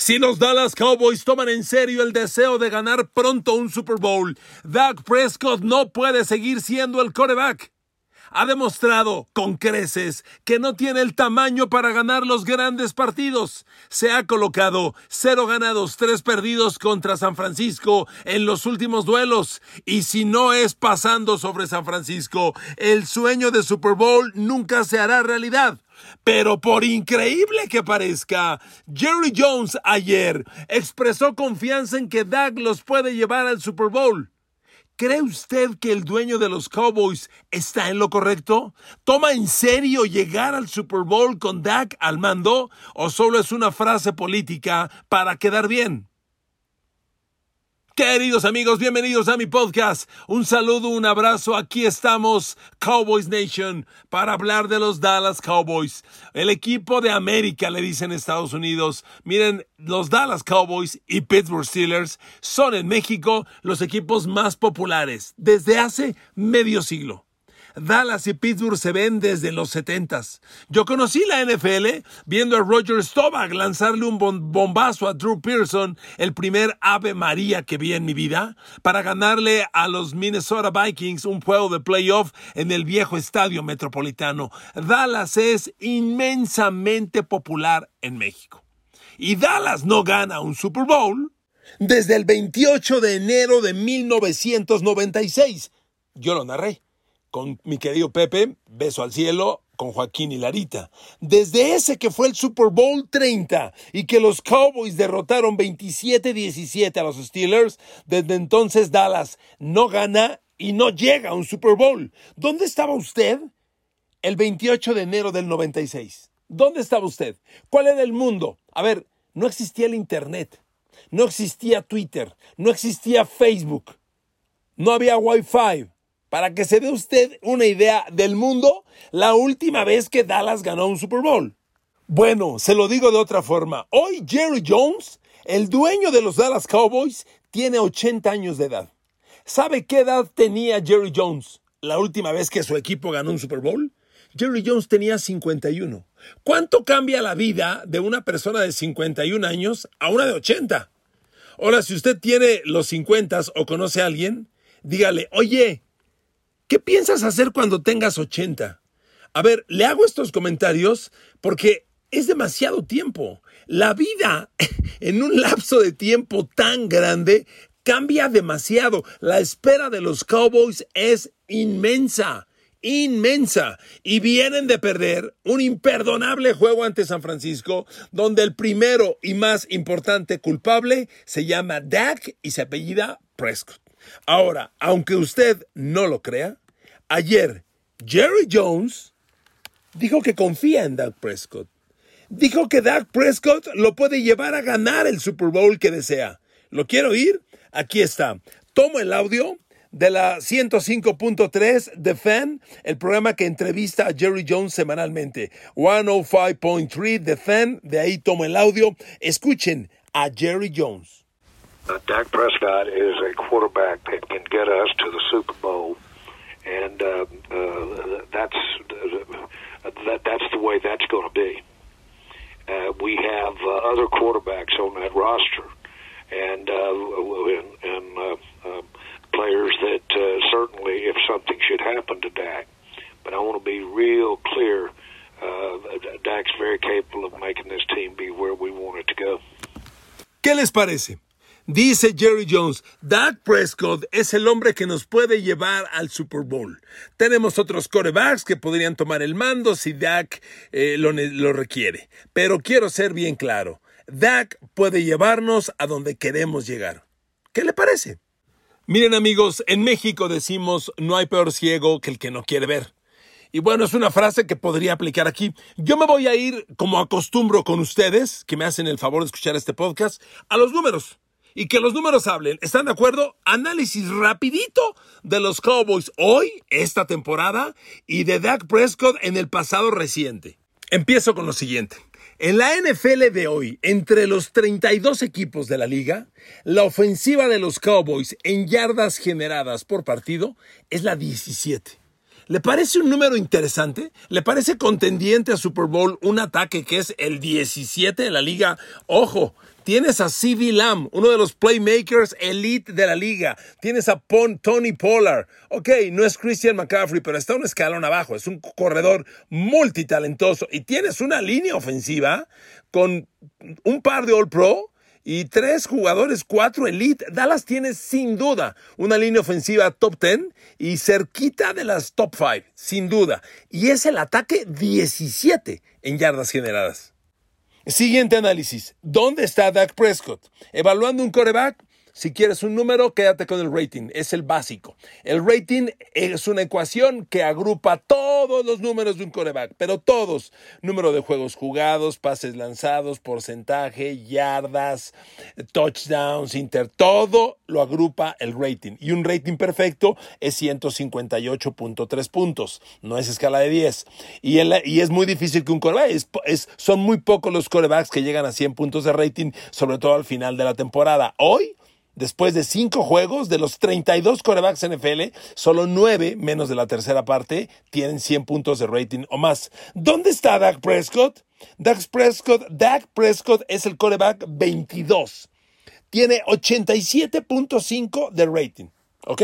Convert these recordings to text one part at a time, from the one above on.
Si los Dallas Cowboys toman en serio el deseo de ganar pronto un Super Bowl, Dak Prescott no puede seguir siendo el coreback. Ha demostrado con creces que no tiene el tamaño para ganar los grandes partidos. Se ha colocado cero ganados, tres perdidos contra San Francisco en los últimos duelos. Y si no es pasando sobre San Francisco, el sueño de Super Bowl nunca se hará realidad. Pero por increíble que parezca, Jerry Jones ayer expresó confianza en que Dak los puede llevar al Super Bowl. ¿Cree usted que el dueño de los Cowboys está en lo correcto? ¿Toma en serio llegar al Super Bowl con Dak al mando o solo es una frase política para quedar bien? Queridos amigos, bienvenidos a mi podcast. Un saludo, un abrazo. Aquí estamos, Cowboys Nation, para hablar de los Dallas Cowboys. El equipo de América, le dicen Estados Unidos. Miren, los Dallas Cowboys y Pittsburgh Steelers son en México los equipos más populares desde hace medio siglo. Dallas y Pittsburgh se ven desde los 70 Yo conocí la NFL viendo a Roger Staubach lanzarle un bombazo a Drew Pearson, el primer Ave María que vi en mi vida, para ganarle a los Minnesota Vikings un juego de playoff en el viejo estadio metropolitano. Dallas es inmensamente popular en México. Y Dallas no gana un Super Bowl desde el 28 de enero de 1996. Yo lo narré con mi querido Pepe, beso al cielo, con Joaquín y Larita. Desde ese que fue el Super Bowl 30 y que los Cowboys derrotaron 27-17 a los Steelers, desde entonces Dallas no gana y no llega a un Super Bowl. ¿Dónde estaba usted el 28 de enero del 96? ¿Dónde estaba usted? ¿Cuál era el mundo? A ver, no existía el Internet, no existía Twitter, no existía Facebook, no había Wi-Fi. Para que se dé usted una idea del mundo, la última vez que Dallas ganó un Super Bowl. Bueno, se lo digo de otra forma. Hoy Jerry Jones, el dueño de los Dallas Cowboys, tiene 80 años de edad. ¿Sabe qué edad tenía Jerry Jones la última vez que su equipo ganó un Super Bowl? Jerry Jones tenía 51. ¿Cuánto cambia la vida de una persona de 51 años a una de 80? Ahora, si usted tiene los 50 o conoce a alguien, dígale, oye, ¿Qué piensas hacer cuando tengas 80? A ver, le hago estos comentarios porque es demasiado tiempo. La vida en un lapso de tiempo tan grande cambia demasiado. La espera de los Cowboys es inmensa, inmensa. Y vienen de perder un imperdonable juego ante San Francisco, donde el primero y más importante culpable se llama Dak y se apellida Prescott. Ahora, aunque usted no lo crea, ayer Jerry Jones dijo que confía en Dak Prescott. Dijo que Dak Prescott lo puede llevar a ganar el Super Bowl que desea. ¿Lo quiero oír? Aquí está. Tomo el audio de la 105.3 The Fan, el programa que entrevista a Jerry Jones semanalmente. 105.3 The Fan, de ahí tomo el audio. Escuchen a Jerry Jones. Uh, Dak Prescott is a quarterback that can get us to the Super Bowl, and uh, uh, that's that, that's the way that's going to be. Uh, we have uh, other quarterbacks on that roster, and uh, and, and uh, uh, players that uh, certainly, if something should happen to Dak, but I want to be real clear. Uh, Dak's very capable of making this team be where we want it to go. ¿Qué les parece? Dice Jerry Jones, Dak Prescott es el hombre que nos puede llevar al Super Bowl. Tenemos otros corebacks que podrían tomar el mando si Dak eh, lo, lo requiere. Pero quiero ser bien claro, Dak puede llevarnos a donde queremos llegar. ¿Qué le parece? Miren amigos, en México decimos no hay peor ciego que el que no quiere ver. Y bueno, es una frase que podría aplicar aquí. Yo me voy a ir, como acostumbro con ustedes, que me hacen el favor de escuchar este podcast, a los números y que los números hablen. ¿Están de acuerdo? Análisis rapidito de los Cowboys hoy, esta temporada, y de Dak Prescott en el pasado reciente. Empiezo con lo siguiente. En la NFL de hoy, entre los 32 equipos de la liga, la ofensiva de los Cowboys en yardas generadas por partido es la 17. ¿Le parece un número interesante? ¿Le parece contendiente a Super Bowl un ataque que es el 17 de la liga? Ojo, tienes a C.V. Lamb, uno de los playmakers elite de la liga. Tienes a Tony Pollard. Ok, no es Christian McCaffrey, pero está un escalón abajo. Es un corredor multitalentoso. Y tienes una línea ofensiva con un par de All Pro y tres jugadores, cuatro elite. Dallas tiene sin duda una línea ofensiva top 10 y cerquita de las top 5, sin duda. Y es el ataque 17 en yardas generadas. Siguiente análisis. ¿Dónde está Dak Prescott? Evaluando un coreback, si quieres un número, quédate con el rating, es el básico. El rating es una ecuación que agrupa todos los números de un coreback, pero todos. Número de juegos jugados, pases lanzados, porcentaje, yardas, touchdowns, inter, todo lo agrupa el rating. Y un rating perfecto es 158.3 puntos, no es escala de 10. Y, es muy difícil que un coreback, son muy pocos los corebacks que llegan a 100 puntos de rating, sobre todo al final de la temporada. Hoy Después de cinco juegos, de los 32 corebacks NFL, solo nueve, menos de la tercera parte, tienen 100 puntos de rating o más. ¿Dónde está Dak Prescott? Dak Prescott, Dak Prescott es el coreback 22. Tiene 87.5 de rating. ¿Ok?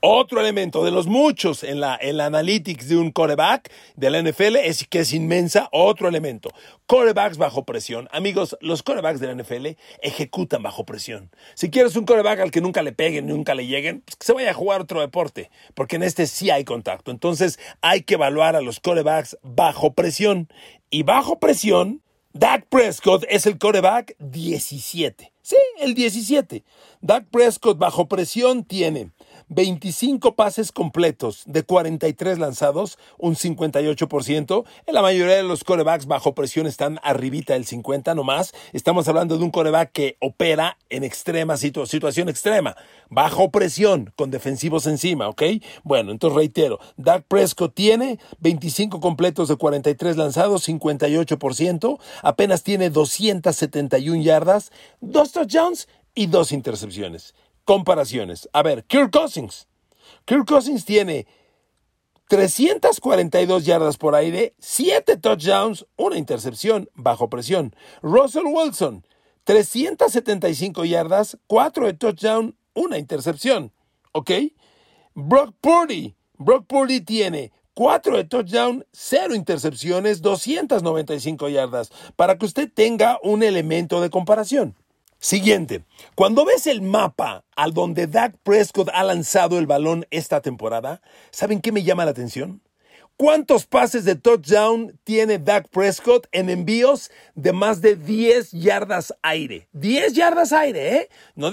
Otro elemento de los muchos en la, en la analytics de un coreback de la NFL es que es inmensa. Otro elemento. Corebacks bajo presión. Amigos, los corebacks de la NFL ejecutan bajo presión. Si quieres un coreback al que nunca le peguen, nunca le lleguen, pues que se vaya a jugar otro deporte. Porque en este sí hay contacto. Entonces hay que evaluar a los corebacks bajo presión. Y bajo presión, Dak Prescott es el coreback 17. Sí, el 17. Dak Prescott bajo presión tiene 25 pases completos de 43 lanzados, un 58%. En la mayoría de los corebacks bajo presión están arribita del 50 nomás. Estamos hablando de un coreback que opera en extrema situación extrema, bajo presión, con defensivos encima, ¿ok? Bueno, entonces reitero, Dak Prescott tiene 25 completos de 43 lanzados, 58%, apenas tiene 271 yardas, dos touchdowns y dos intercepciones comparaciones. A ver, Kirk Cousins. Kirk Cousins tiene 342 yardas por aire, 7 touchdowns, una intercepción bajo presión. Russell Wilson, 375 yardas, 4 de touchdown, una intercepción. ¿Ok? Brock Purdy. Brock Purdy tiene 4 de touchdown, 0 intercepciones, 295 yardas, para que usted tenga un elemento de comparación. Siguiente, cuando ves el mapa al donde Dak Prescott ha lanzado el balón esta temporada, ¿saben qué me llama la atención? ¿Cuántos pases de touchdown tiene Dak Prescott en envíos de más de 10 yardas aire? 10 yardas aire, ¿eh?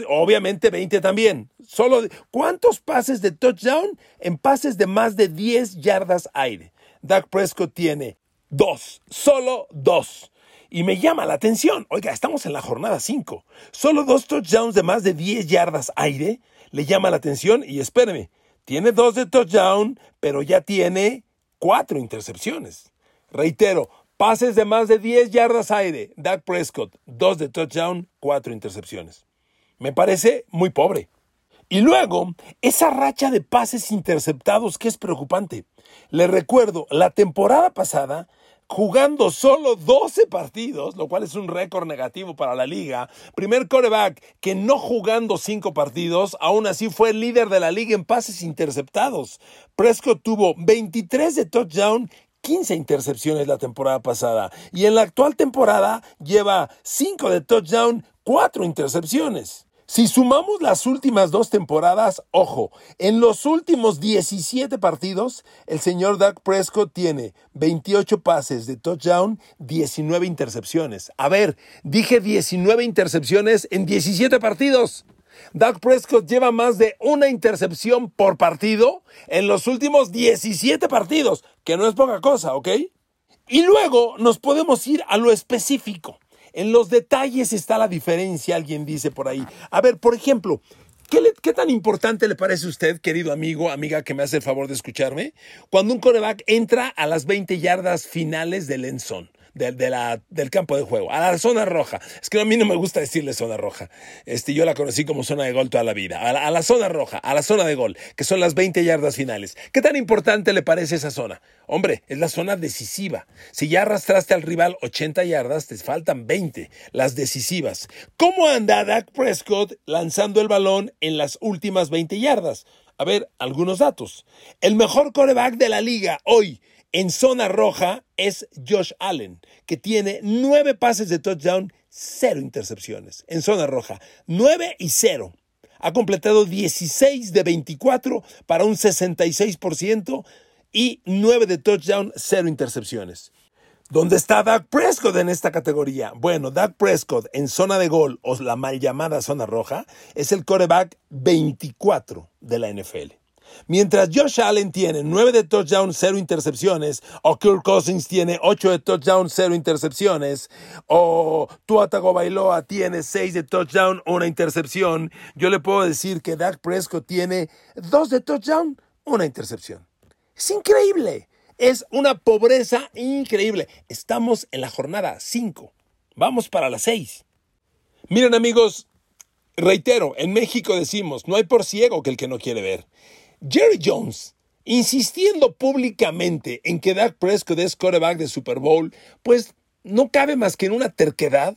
Obviamente 20 también. Solo, ¿Cuántos pases de touchdown en pases de más de 10 yardas aire? Dak Prescott tiene dos, solo dos. Y me llama la atención. Oiga, estamos en la jornada 5. Solo dos touchdowns de más de 10 yardas aire le llama la atención. Y espéreme, tiene dos de touchdown, pero ya tiene cuatro intercepciones. Reitero, pases de más de 10 yardas aire. Dak Prescott, dos de touchdown, cuatro intercepciones. Me parece muy pobre. Y luego, esa racha de pases interceptados que es preocupante. Le recuerdo, la temporada pasada jugando solo 12 partidos, lo cual es un récord negativo para la liga. Primer coreback que no jugando 5 partidos, aún así fue el líder de la liga en pases interceptados. Prescott tuvo 23 de touchdown 15 intercepciones la temporada pasada y en la actual temporada lleva 5 de touchdown, 4 intercepciones. Si sumamos las últimas dos temporadas, ojo, en los últimos 17 partidos, el señor Doug Prescott tiene 28 pases de touchdown, 19 intercepciones. A ver, dije 19 intercepciones en 17 partidos. Doug Prescott lleva más de una intercepción por partido en los últimos 17 partidos, que no es poca cosa, ¿ok? Y luego nos podemos ir a lo específico. En los detalles está la diferencia, alguien dice por ahí. A ver, por ejemplo, ¿Qué, tan importante le parece a usted, querido amigo, amiga que me hace el favor de escucharme, cuando un coreback entra a las 20 yardas finales del end del campo de juego, a la zona roja. Es que a mí no me gusta decirle zona roja. Este, yo la conocí como zona de gol toda la vida. A la, a la zona roja, a la zona de gol, que son las 20 yardas finales. ¿Qué tan importante le parece esa zona? Hombre, es la zona decisiva. Si ya arrastraste al rival 80 yardas, te faltan 20, las decisivas. ¿Cómo anda Dak Prescott lanzando el balón en las últimas 20 yardas? A ver, algunos datos. El mejor coreback de la liga hoy en zona roja es Josh Allen, que tiene nueve pases de touchdown, cero intercepciones. En zona roja, nueve y cero. Ha completado 16 de 24 para un 66% y 9 de touchdown, cero intercepciones. ¿Dónde está Dak Prescott en esta categoría? Bueno, Dak Prescott en zona de gol o la mal llamada zona roja es el coreback 24 de la NFL. Mientras Josh Allen tiene 9 de touchdown, 0 intercepciones, o Kirk Cousins tiene 8 de touchdown, 0 intercepciones, o Tua Tagovailoa tiene 6 de touchdown, 1 intercepción, yo le puedo decir que Dak Prescott tiene 2 de touchdown, 1 intercepción. Es increíble. Es una pobreza increíble. Estamos en la jornada 5. Vamos para la 6. Miren amigos, reitero, en México decimos, no hay por ciego que el que no quiere ver. Jerry Jones, insistiendo públicamente en que Dak Prescott es quarterback de Super Bowl, pues no cabe más que en una terquedad,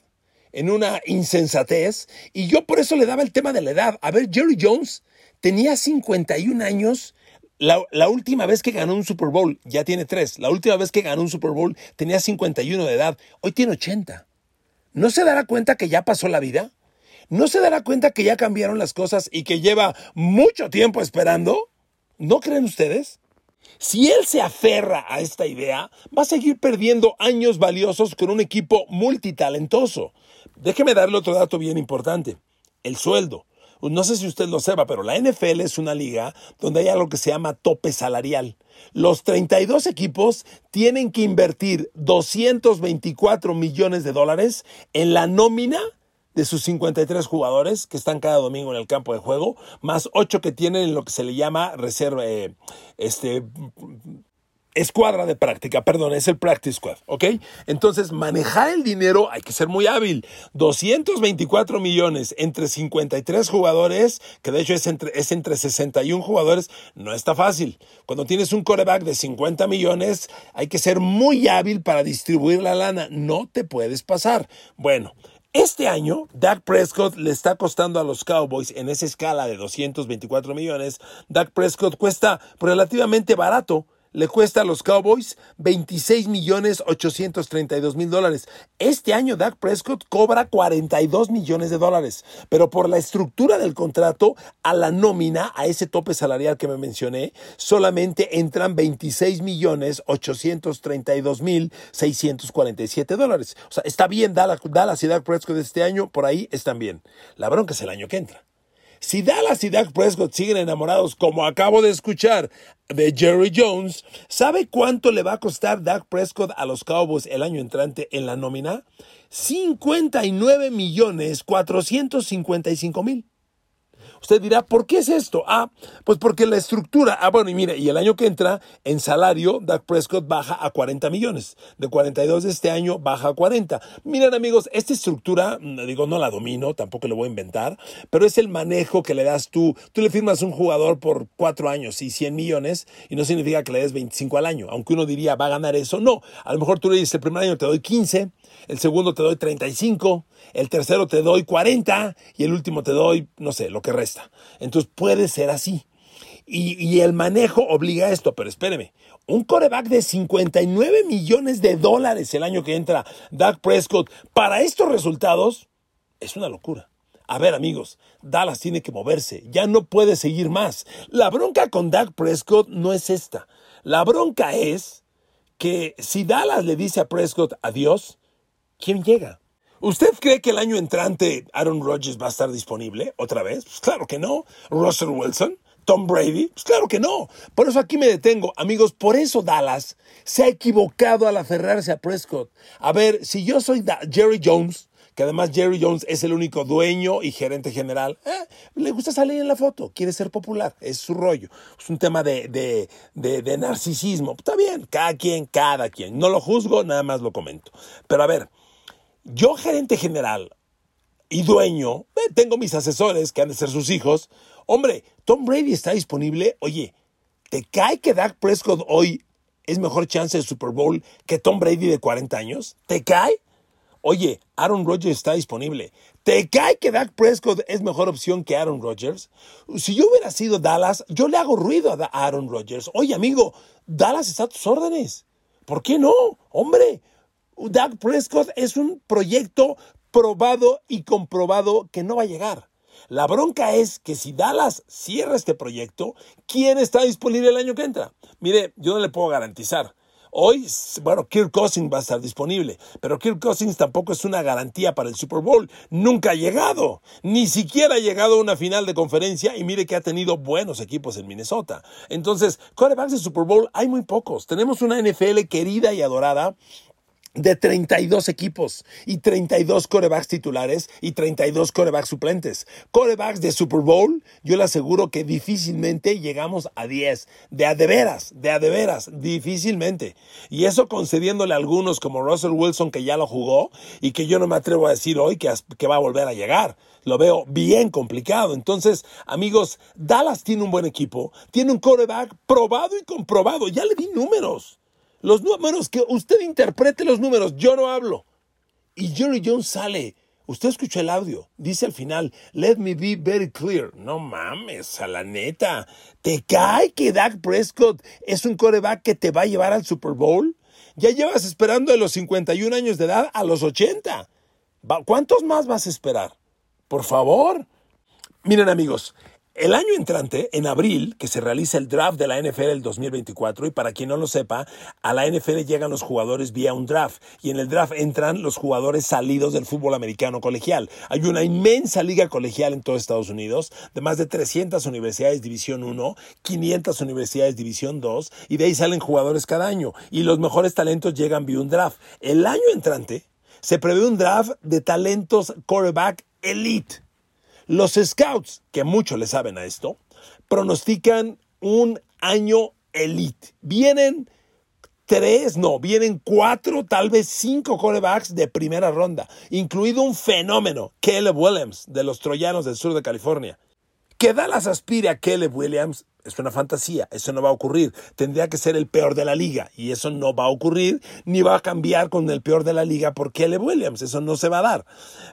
en una insensatez, y yo por eso le daba el tema de la edad. A ver, Jerry Jones tenía 51 años la, última vez que ganó un Super Bowl, ya tiene tres, la última vez que ganó un Super Bowl tenía 51 de edad, hoy tiene 80. ¿No se dará cuenta que ya pasó la vida? ¿No se dará cuenta que ya cambiaron las cosas y que lleva mucho tiempo esperando? ¿No creen ustedes? Si él se aferra a esta idea, va a seguir perdiendo años valiosos con un equipo multitalentoso. Déjeme darle otro dato bien importante. El sueldo. No sé si usted lo sepa, pero la NFL es una liga donde hay algo que se llama tope salarial. Los 32 equipos tienen que invertir 224 millones de dólares en la nómina de sus 53 jugadores que están cada domingo en el campo de juego, más 8 que tienen en lo que se le llama reserva, eh, este, escuadra de práctica, perdón, es el practice squad, ¿ok? Entonces, manejar el dinero hay que ser muy hábil. 224 millones entre 53 jugadores, que de hecho es entre, es entre 61 jugadores, no está fácil. Cuando tienes un coreback de 50 millones, hay que ser muy hábil para distribuir la lana. No te puedes pasar. Bueno, este año, Dak Prescott le está costando a los Cowboys en esa escala de 224 millones. Dak Prescott cuesta relativamente barato le cuesta a los Cowboys 26 millones 832 mil dólares. Este año Dak Prescott cobra 42 millones de dólares, pero por la estructura del contrato, a la nómina, a ese tope salarial que me mencioné, solamente entran 26 millones 832 mil 647 dólares. O sea, está bien Dallas, Dallas y Dak Prescott este año, por ahí están bien. La bronca es el año que entra. Si Dallas y Dak Prescott siguen enamorados, como acabo de escuchar de Jerry Jones, ¿sabe cuánto le va a costar Dak Prescott a los Cowboys el año entrante en la nómina? 59 millones 455 mil. Usted dirá, ¿por qué es esto? Ah, pues porque la estructura, ah, bueno, y mire, y el año que entra, en salario, Dak Prescott baja a 40 millones. De 42 de este año, baja a 40. Miren, amigos, esta estructura, mm, digo, no la domino, tampoco le voy a inventar, pero es el manejo que le das tú. Tú le firmas un jugador por cuatro años y 100 millones, y no significa que le des 25 al año. Aunque uno diría, va a ganar eso. No, a lo mejor tú le dices, el primer año te doy 15, el segundo te doy 35, el tercero te doy 40 y el último te doy, no sé, lo que resta. Entonces puede ser así. Y, el manejo obliga a esto, pero espéreme, un coreback de 59 millones de dólares el año que entra, Dak Prescott, para estos resultados, es una locura. A ver amigos, Dallas tiene que moverse, ya no puede seguir más. La bronca con Dak Prescott no es esta. La bronca es que si Dallas le dice a Prescott adiós, ¿quién llega? ¿Usted cree que el año entrante Aaron Rodgers va a estar disponible otra vez? Pues claro que no. Russell Wilson, Tom Brady, pues claro que no. Por eso aquí me detengo, amigos. Por eso Dallas se ha equivocado al aferrarse a Prescott. A ver, si yo soy Jerry Jones, que además Jerry Jones es el único dueño y gerente general. Eh, le gusta salir en la foto, quiere ser popular, es su rollo. Es un tema de, de, de narcisismo. Está bien, cada quien, cada quien. No lo juzgo, nada más lo comento. Pero a ver, yo gerente general y dueño, eh, tengo mis asesores que han de ser sus hijos. Hombre, Tom Brady está disponible. Oye, ¿te cae que Dak Prescott hoy es mejor chance de Super Bowl que Tom Brady de 40 años? ¿Te cae? Oye, Aaron Rodgers está disponible. ¿Te cae que Dak Prescott es mejor opción que Aaron Rodgers? Si yo hubiera sido Dallas, yo le hago ruido a Aaron Rodgers. Oye, amigo, Dallas está a tus órdenes. ¿Por qué no? Hombre, Dak Prescott es un proyecto probado y comprobado que no va a llegar. La bronca es que si Dallas cierra este proyecto, ¿quién está disponible el año que entra? Mire, yo no le puedo garantizar. Hoy, bueno, Kirk Cousins va a estar disponible, pero Kirk Cousins tampoco es una garantía para el Super Bowl. Nunca ha llegado, ni siquiera ha llegado a una final de conferencia y mire que ha tenido buenos equipos en Minnesota. Entonces, quarterbacks de Super Bowl hay muy pocos. Tenemos una NFL querida y adorada de 32 equipos y 32 corebacks titulares y 32 corebacks suplentes. Corebacks de Super Bowl, yo le aseguro que difícilmente llegamos a 10. De a de veras, de a de veras, difícilmente. Y eso concediéndole a algunos como Russell Wilson que ya lo jugó y que yo no me atrevo a decir hoy que, que va a volver a llegar. Lo veo bien complicado. Entonces, amigos, Dallas tiene un buen equipo, tiene un coreback probado y comprobado. Ya le di números. Los números, que usted interprete los números, yo no hablo. Y Jerry Jones sale. Usted escuchó el audio. Dice al final, let me be very clear. No mames, a la neta. ¿Te cae que Dak Prescott es un coreback que te va a llevar al Super Bowl? Ya llevas esperando de los 51 años de edad a los 80. ¿Cuántos más vas a esperar? Por favor. Miren amigos, el año entrante, en abril, que se realiza el draft de la NFL el 2024, y para quien no lo sepa, a la NFL llegan los jugadores vía un draft, y en el draft entran los jugadores salidos del fútbol americano colegial. Hay una inmensa liga colegial en todo Estados Unidos, de más de 300 universidades División 1, 500 universidades División 2, y de ahí salen jugadores cada año, y los mejores talentos llegan vía un draft. El año entrante se prevé un draft de talentos quarterback elite los scouts, que mucho le saben a esto, pronostican un año elite. Vienen tres, no, vienen cuatro, tal vez cinco corebacks de primera ronda, incluido un fenómeno, Caleb Williams, de los Troyanos del sur de California. Que Dallas aspire a Caleb Williams es una fantasía, eso no va a ocurrir. Tendría que ser el peor de la liga y eso no va a ocurrir ni va a cambiar con el peor de la liga por Caleb Williams, eso no se va a dar.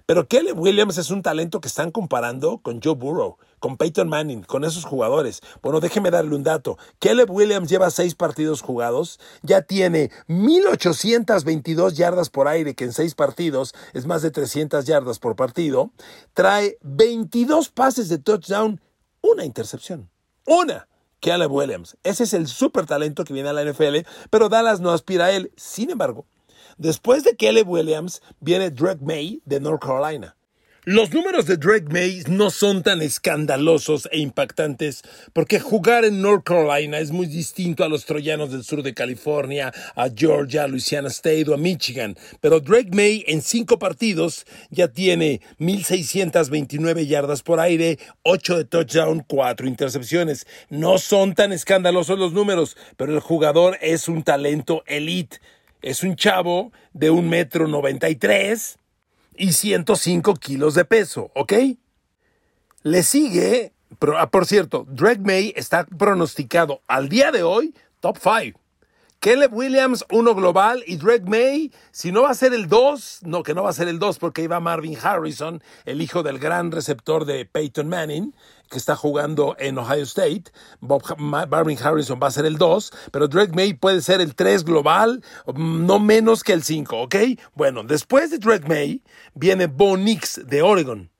Pero Caleb Williams es un talento que están comparando con Joe Burrow, con Peyton Manning, con esos jugadores. Bueno, déjeme darle un dato. Caleb Williams lleva seis partidos jugados, ya tiene 1822 yardas por aire, que en seis partidos es más de 300 yardas por partido, trae 22 pases de touchdown, una intercepción. Una, Caleb Williams. Ese es el super talento que viene a la NFL, pero Dallas no aspira a él. Sin embargo, después de Caleb Williams viene Drake May de North Carolina. Los números de Drake May no son tan escandalosos e impactantes porque jugar en North Carolina es muy distinto a los troyanos del sur de California, a Georgia, a Louisiana State o a Michigan. Pero Drake May en cinco partidos ya tiene 1.629 yardas por aire, 8 de touchdown, 4 intercepciones. No son tan escandalosos los números, pero el jugador es un talento elite. Es un chavo de un metro noventa y tres y 105 kilos de peso, ¿ok? Le sigue, ah, por cierto, Drake May está pronosticado al día de hoy top 5. Caleb Williams, uno global, y Drake May, si no va a ser el 2, no, que no va a ser el 2 porque iba Marvin Harrison, el hijo del gran receptor de Peyton Manning, que está jugando en Ohio State. Bob, Marvin Harrison va a ser el 2, pero Drake May puede ser el 3 global, no menos que el 5, ¿ok? Bueno, después de Drake May viene Bo Nix de Oregon.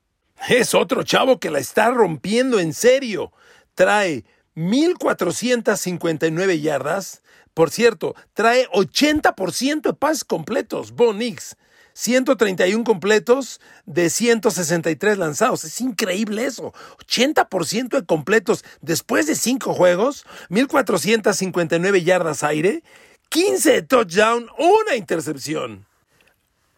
Es otro chavo que la está rompiendo en serio. Trae 1459 yardas. Por cierto, trae 80% de pases completos. Bo Nix. 131 completos de 163 lanzados. Es increíble eso. 80% de completos después de 5 juegos, 1459 yardas aire, 15 de touchdown, una intercepción.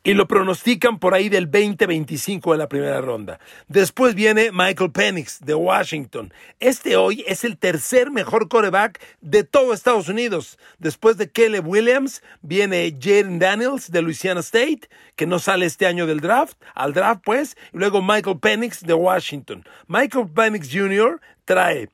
Y lo pronostican por ahí del 20-25 de la primera ronda. Después viene Michael Penix de Washington. Este hoy es el tercer mejor coreback de todo Estados Unidos. Después de Caleb Williams viene Jaden Daniels de Louisiana State, que no sale este año del draft, al draft pues, y luego Michael Penix de Washington. Michael Penix Jr. trae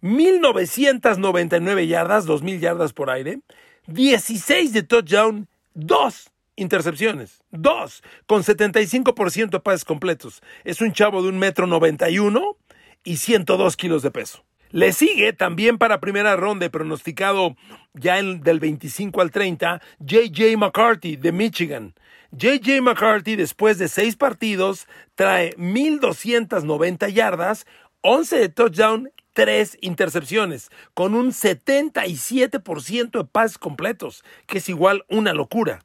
1999 yardas, 2000 yardas por aire, 16 de touchdown, 2 intercepciones. Dos, con 75% de pases completos. Es un chavo de un metro 91 y 102 kilos de peso. Le sigue también para primera ronda, pronosticado ya en, del 25 al 30, J.J. McCarthy de Michigan. J.J. McCarthy, después de seis partidos, trae 1.290 yardas, 11 de touchdown, 3 intercepciones, con un 77% de pases completos, que es igual una locura.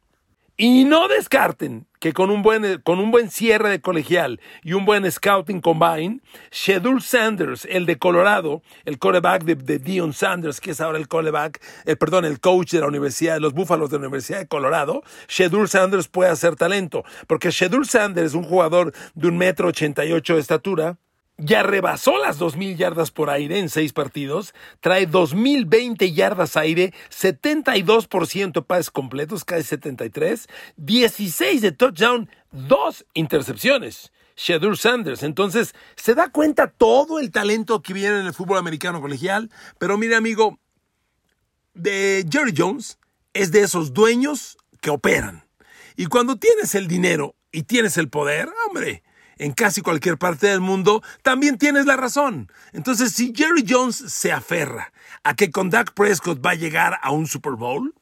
Y no descarten que con un buen, con un buen cierre de colegial y un buen scouting combine, Shedul Sanders, el de Colorado, el coreback de, Dion Sanders, que es ahora el coreback, el, perdón, el coach de la Universidad de los Búfalos de la Universidad de Colorado, Shedul Sanders puede hacer talento, porque Shedul Sanders es un jugador de un metro ochenta y ocho de estatura, ya rebasó las 2.000 yardas por aire en seis partidos, trae 2.020 yardas aire, 72% pases completos, casi 73, 16 de touchdown, dos intercepciones. Shadur Sanders. Entonces, se da cuenta todo el talento que viene en el fútbol americano colegial. Pero mire, amigo, de Jerry Jones es de esos dueños que operan. Y cuando tienes el dinero y tienes el poder, hombre, en casi cualquier parte del mundo, también tienes la razón. Entonces, si Jerry Jones se aferra a que con Dak Prescott va a llegar a un Super Bowl,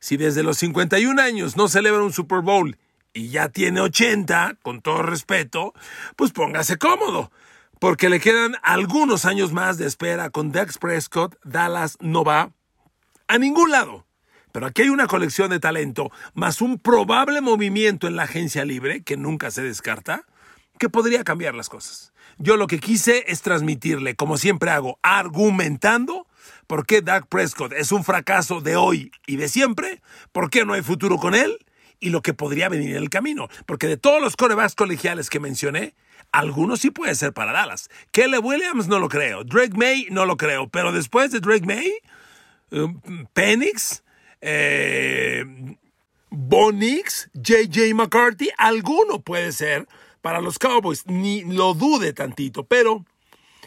si desde los 51 años no celebra un Super Bowl y ya tiene 80, con todo respeto, pues póngase cómodo, porque le quedan algunos años más de espera con Dak Prescott, Dallas no va a ningún lado. Pero aquí hay una colección de talento, más un probable movimiento en la agencia libre, que nunca se descarta, podría cambiar las cosas. Yo lo que quise es transmitirle, como siempre hago, argumentando por qué Doug Prescott es un fracaso de hoy y de siempre, por qué no hay futuro con él y lo que podría venir en el camino. Porque de todos los corebacks colegiales que mencioné, algunos sí puede ser para Dallas. Kelly Williams no lo creo. Drake May no lo creo. Pero después de Drake May, um, Penix, eh, Bonix, JJ McCarthy, alguno puede ser para los Cowboys, ni lo dude tantito, pero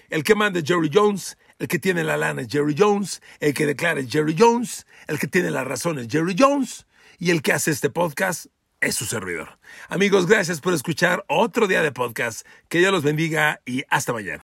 el que manda es Jerry Jones, el que tiene la lana es Jerry Jones, el que declara es Jerry Jones, el que tiene la razón es Jerry Jones y el que hace este podcast es su servidor. Amigos, gracias por escuchar otro día de podcast. Que Dios los bendiga y hasta mañana.